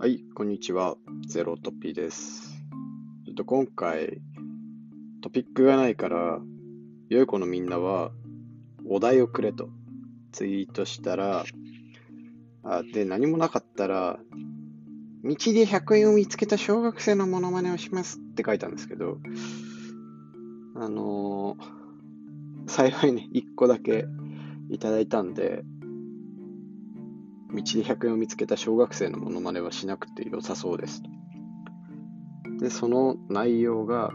はい、こんにちは。ゼロトピです。ちょっと今回、トピックがないから、良い子のみんなは、お題をくれとツイートしたら、あで、何もなかったら、道で100円を見つけた小学生のモノマネをしますって書いたんですけど、あのー幸いね、1個だけいただいたんで、道で100円を見つけた小学生のモノマネはしなくて良さそうです。で、その内容が、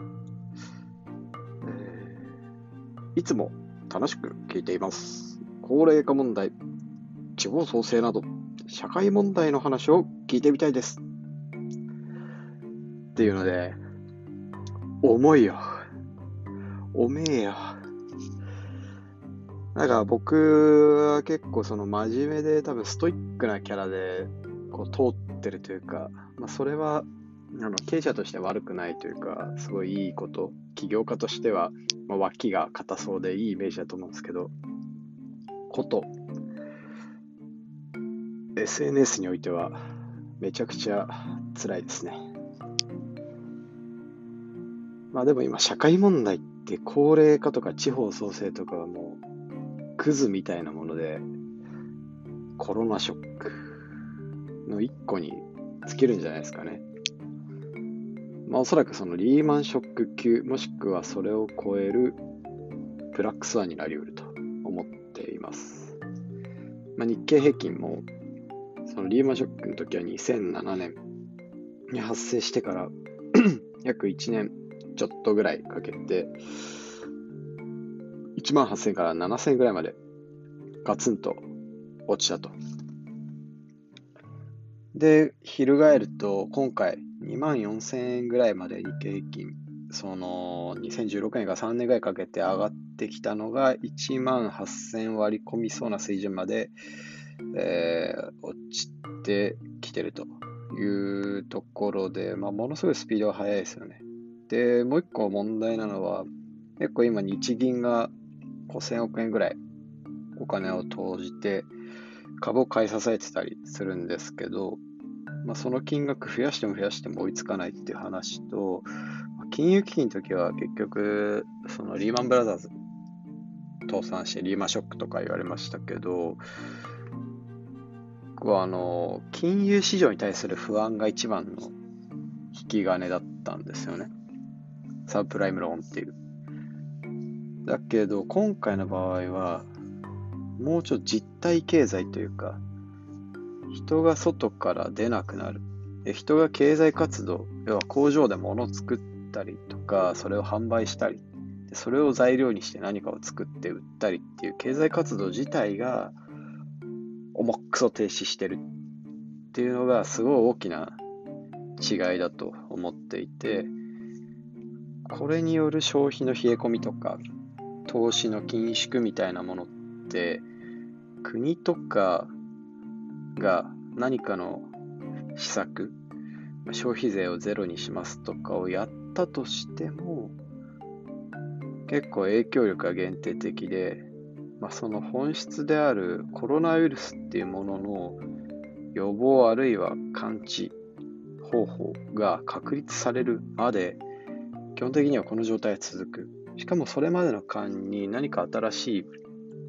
えーいつも楽しく聞いています。高齢化問題、地方創生など、社会問題の話を聞いてみたいです。っていうので、重いよ。おめえよ。なんか僕は結構その真面目で多分ストイックなキャラでこう通ってるというか、まあ、それはあの経営者として悪くないというか、すごいいいこと、起業家としては、まあ、脇が硬そうでいいイメージだと思うんですけど、こと、SNS においてはめちゃくちゃ辛いですね。まあでも今社会問題って高齢化とか地方創生とかはもうクズみたいなもので、コロナショックの一個に尽きるんじゃないですかね。まあおそらくそのリーマンショック級、もしくはそれを超えるブラックスワンになりうると思っています。まあ、日経平均も、そのリーマンショックの時は2007年に発生してから約1年ちょっとぐらいかけて、1万8000から7000ぐらいまでガツンと落ちたと。で、翻ると、今回2万4000円ぐらいまで日経平均、その2016年から3年ぐらいかけて上がってきたのが1万8000割り込みそうな水準まで、えー落ちてきてるというところで、まあ、ものすごいスピードが速いですよね。で、もう一個問題なのは、結構今日銀が5000億円ぐらいお金を投じて株を買い支えてたりするんですけど、まあ、その金額増やしても増やしても追いつかないっていう話と、金融危機の時は結局、そのリーマンブラザーズ倒産してリーマンショックとか言われましたけど、僕はあの、金融市場に対する不安が一番の引き金だったんですよね。サブプライムローンっていう。だけど、今回の場合は、もうちょっと実体経済というか、人が外から出なくなる。人が経済活動、要は工場で物を作ったりとか、それを販売したり、それを材料にして何かを作って売ったりっていう経済活動自体が重くそ停止してるっていうのがすごい大きな違いだと思っていて、これによる消費の冷え込みとか、投資の緊縮みたいなものって、国とかが何かの施策、消費税をゼロにしますとかをやったとしても、結構影響力が限定的で、まあ、その本質であるコロナウイルスっていうものの予防あるいは感知方法が確立されるまで、基本的にはこの状態は続く。しかもそれまでの間に何か新しい、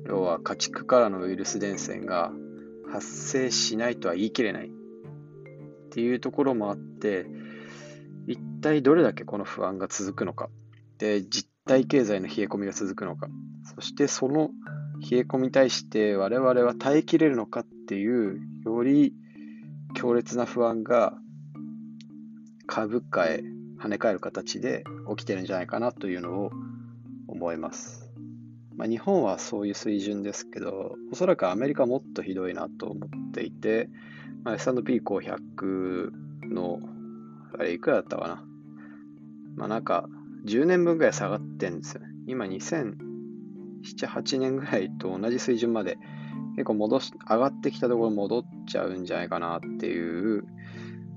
要は家畜からのウイルス伝染が発生しないとは言い切れないっていうところもあって、一体どれだけこの不安が続くのか。で、実体経済の冷え込みが続くのか。そしてその冷え込みに対して我々は耐えきれるのかっていう、より強烈な不安が株価へ跳ね返る形で起きてるんじゃないかなというのを思います。まあ、日本はそういう水準ですけど、おそらくアメリカはもっとひどいなと思っていて、まあ、S&P500 の、あれいくらだったかな。まあなんか10年分ぐらい下がってんですよ。今2007、8年ぐらいと同じ水準まで結構戻し、上がってきたところ戻っちゃうんじゃないかなっていう、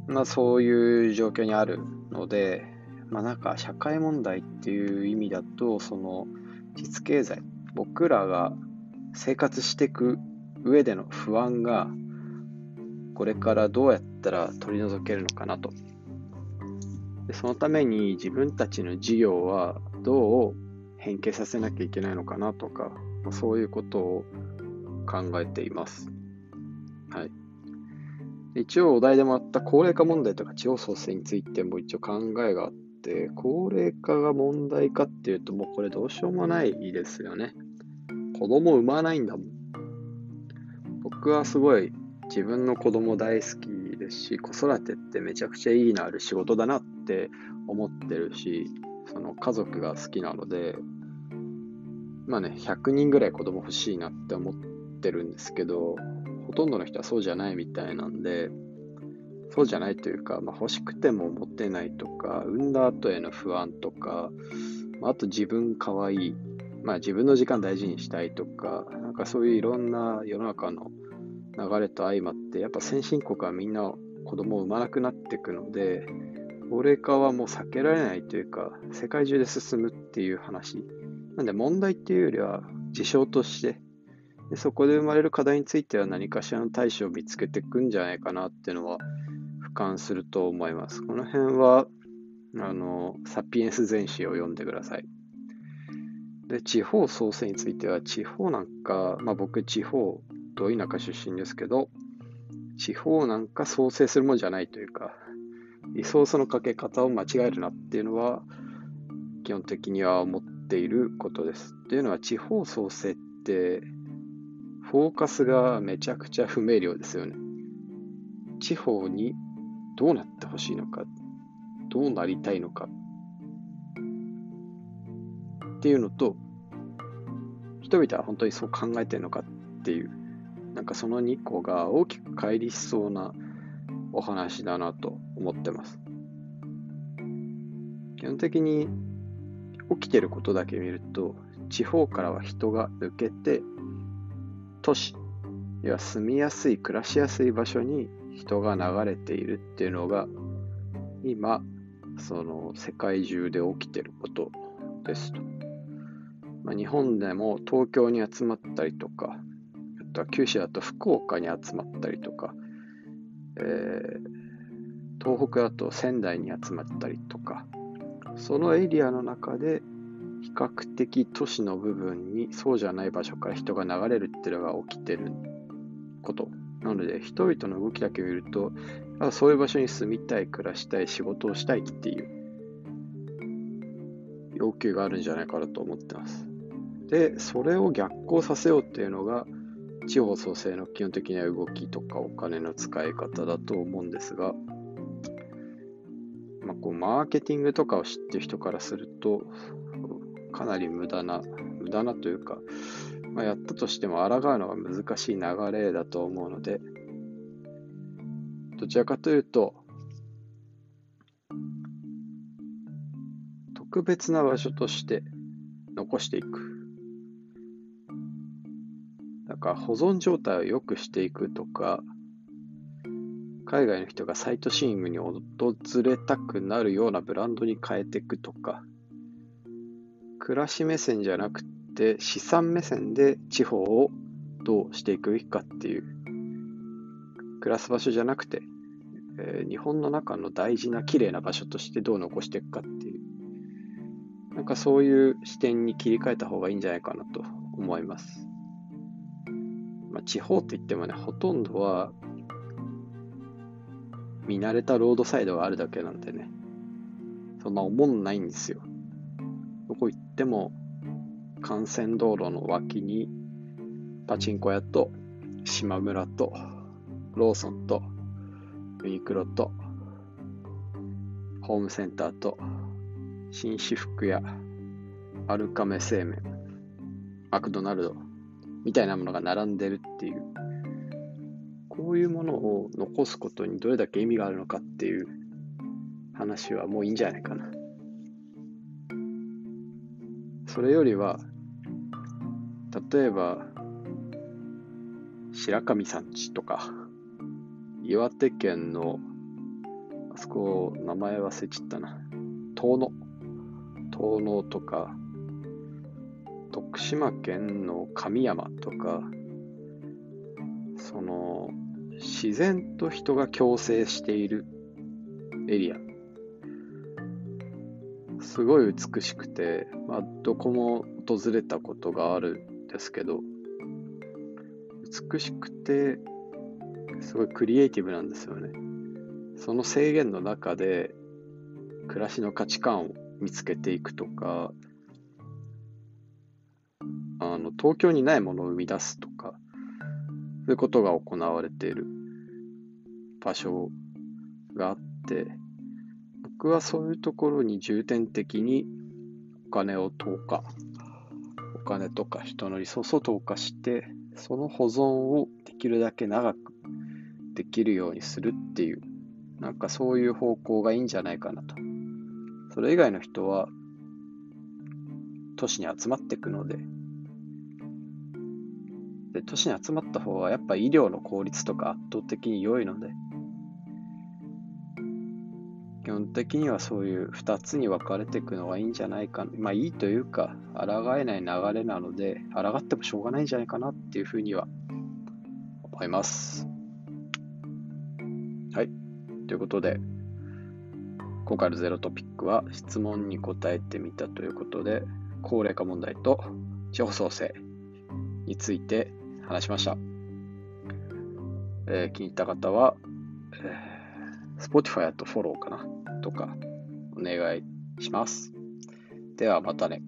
まあそういう状況にあるので、まあなんか社会問題っていう意味だと、その実経済、僕らが生活していく上での不安がこれからどうやったら取り除けるのかなと。でそのために自分たちの事業はどう変形させなきゃいけないのかなとか、そういうことを考えています。はい。一応お題でもあった高齢化問題とか地方創生についても一応考えがあって、で高齢化が問題かっていうともうこれどうしようもないですよね。子供産まないんだもん。僕はすごい自分の子供大好きですし、子育てってめちゃくちゃ意義のある仕事だなって思ってるし、その家族が好きなので、まあね、100人ぐらい子供欲しいなって思ってるんですけど、ほとんどの人はそうじゃないみたいなんで、そうじゃないというか、まあ、欲しくても持てないとか、産んだ後への不安とか、まあと自分かわいい、まあ、自分の時間大事にしたいとか、なんかそういういろんな世の中の流れと相まって、やっぱ先進国はみんな子供を産まなくなっていくので、高齢化はもう避けられないというか、世界中で進むっていう話。なんで問題っていうよりは事象としてで、そこで生まれる課題については何かしらの対処を見つけていくんじゃないかなっていうのは俯瞰すると思います。この辺は、あの、サピエンス全史を読んでください。で、地方創生については、地方なんか、まあ僕地方、ど田舎出身ですけど、地方なんか創生するもんじゃないというか、リソースのかけ方を間違えるなっていうのは、基本的には思っていることです。っていうのは、地方創生って、フォーカスがめちゃくちゃ不明瞭ですよね。地方にどうなってほしいのか、どうなりたいのかっていうのと、人々は本当にそう考えてるのかっていう、なんかその2個が大きく乖離しそうなお話だなと思ってます。基本的に起きてることだけ見ると、地方からは人が抜けて都市、要は住みやすい、暮らしやすい場所に人が流れているっていうのが、今、その世界中で起きてることですと。まあ、日本でも東京に集まったりとか、あとは九州だと福岡に集まったりとか、えー、東北だと仙台に集まったりとか、そのエリアの中で比較的都市の部分にそうじゃない場所から人が流れるっていうのが起きてることなので人々の動きだけ見るとそういう場所に住みたい暮らしたい仕事をしたいっていう要求があるんじゃないかなと思ってます。でそれを逆行させようっていうのが地方創生の基本的な動きとかお金の使い方だと思うんですが、まあ、こうマーケティングとかを知ってる人からするとかなり無駄な、無駄なというか、まあ、やったとしても抗うのが難しい流れだと思うので、どちらかというと、特別な場所として残していく。だから保存状態を良くしていくとか、海外の人がサイトシーイングに訪れたくなるようなブランドに変えていくとか、暮らし目線じゃなくて資産目線で地方をどうしていくべきかっていう暮らす場所じゃなくて、えー、日本の中の大事な綺麗な場所としてどう残していくかっていうなんかそういう視点に切り替えた方がいいんじゃないかなと思います、まあ、地方って言ってもねほとんどは見慣れたロードサイドがあるだけなんでねそんな思んないんですよ。どこ行っても幹線道路の脇にパチンコ屋と島村とローソンとユニクロとホームセンターと紳士服屋アルカメ製麺マクドナルドみたいなものが並んでるっていうこういうものを残すことにどれだけ意味があるのかっていう話はもういいんじゃないかな。それよりは、例えば、白神山地とか、岩手県の、あそこ、名前忘れちゃったな。遠野。遠野とか、徳島県の神山とか、その、自然と人が共生しているエリア。すごい美しくて、まあ、どこも訪れたことがあるんですけど、美しくて、すごいクリエイティブなんですよね。その制限の中で、暮らしの価値観を見つけていくとか、あの東京にないものを生み出すとか、そういうことが行われている場所があって、僕はそういうところに重点的にお金を投下、お金とか人のリソースを投下して、その保存をできるだけ長くできるようにするっていう、なんかそういう方向がいいんじゃないかなと。それ以外の人は都市に集まっていくので、で都市に集まった方はやっぱ医療の効率とか圧倒的に良いので、基本的にはそういう2つに分かれていくのがいいんじゃないかまあいいというか、抗えない流れなので、抗ってもしょうがないんじゃないかなっていうふうには思います。はい。ということで、今回のゼロトピックは質問に答えてみたということで、高齢化問題と地方創生について話しました。えー、気に入った方は、えー、Spotify とフォローかなとかお願いします。ではまたね。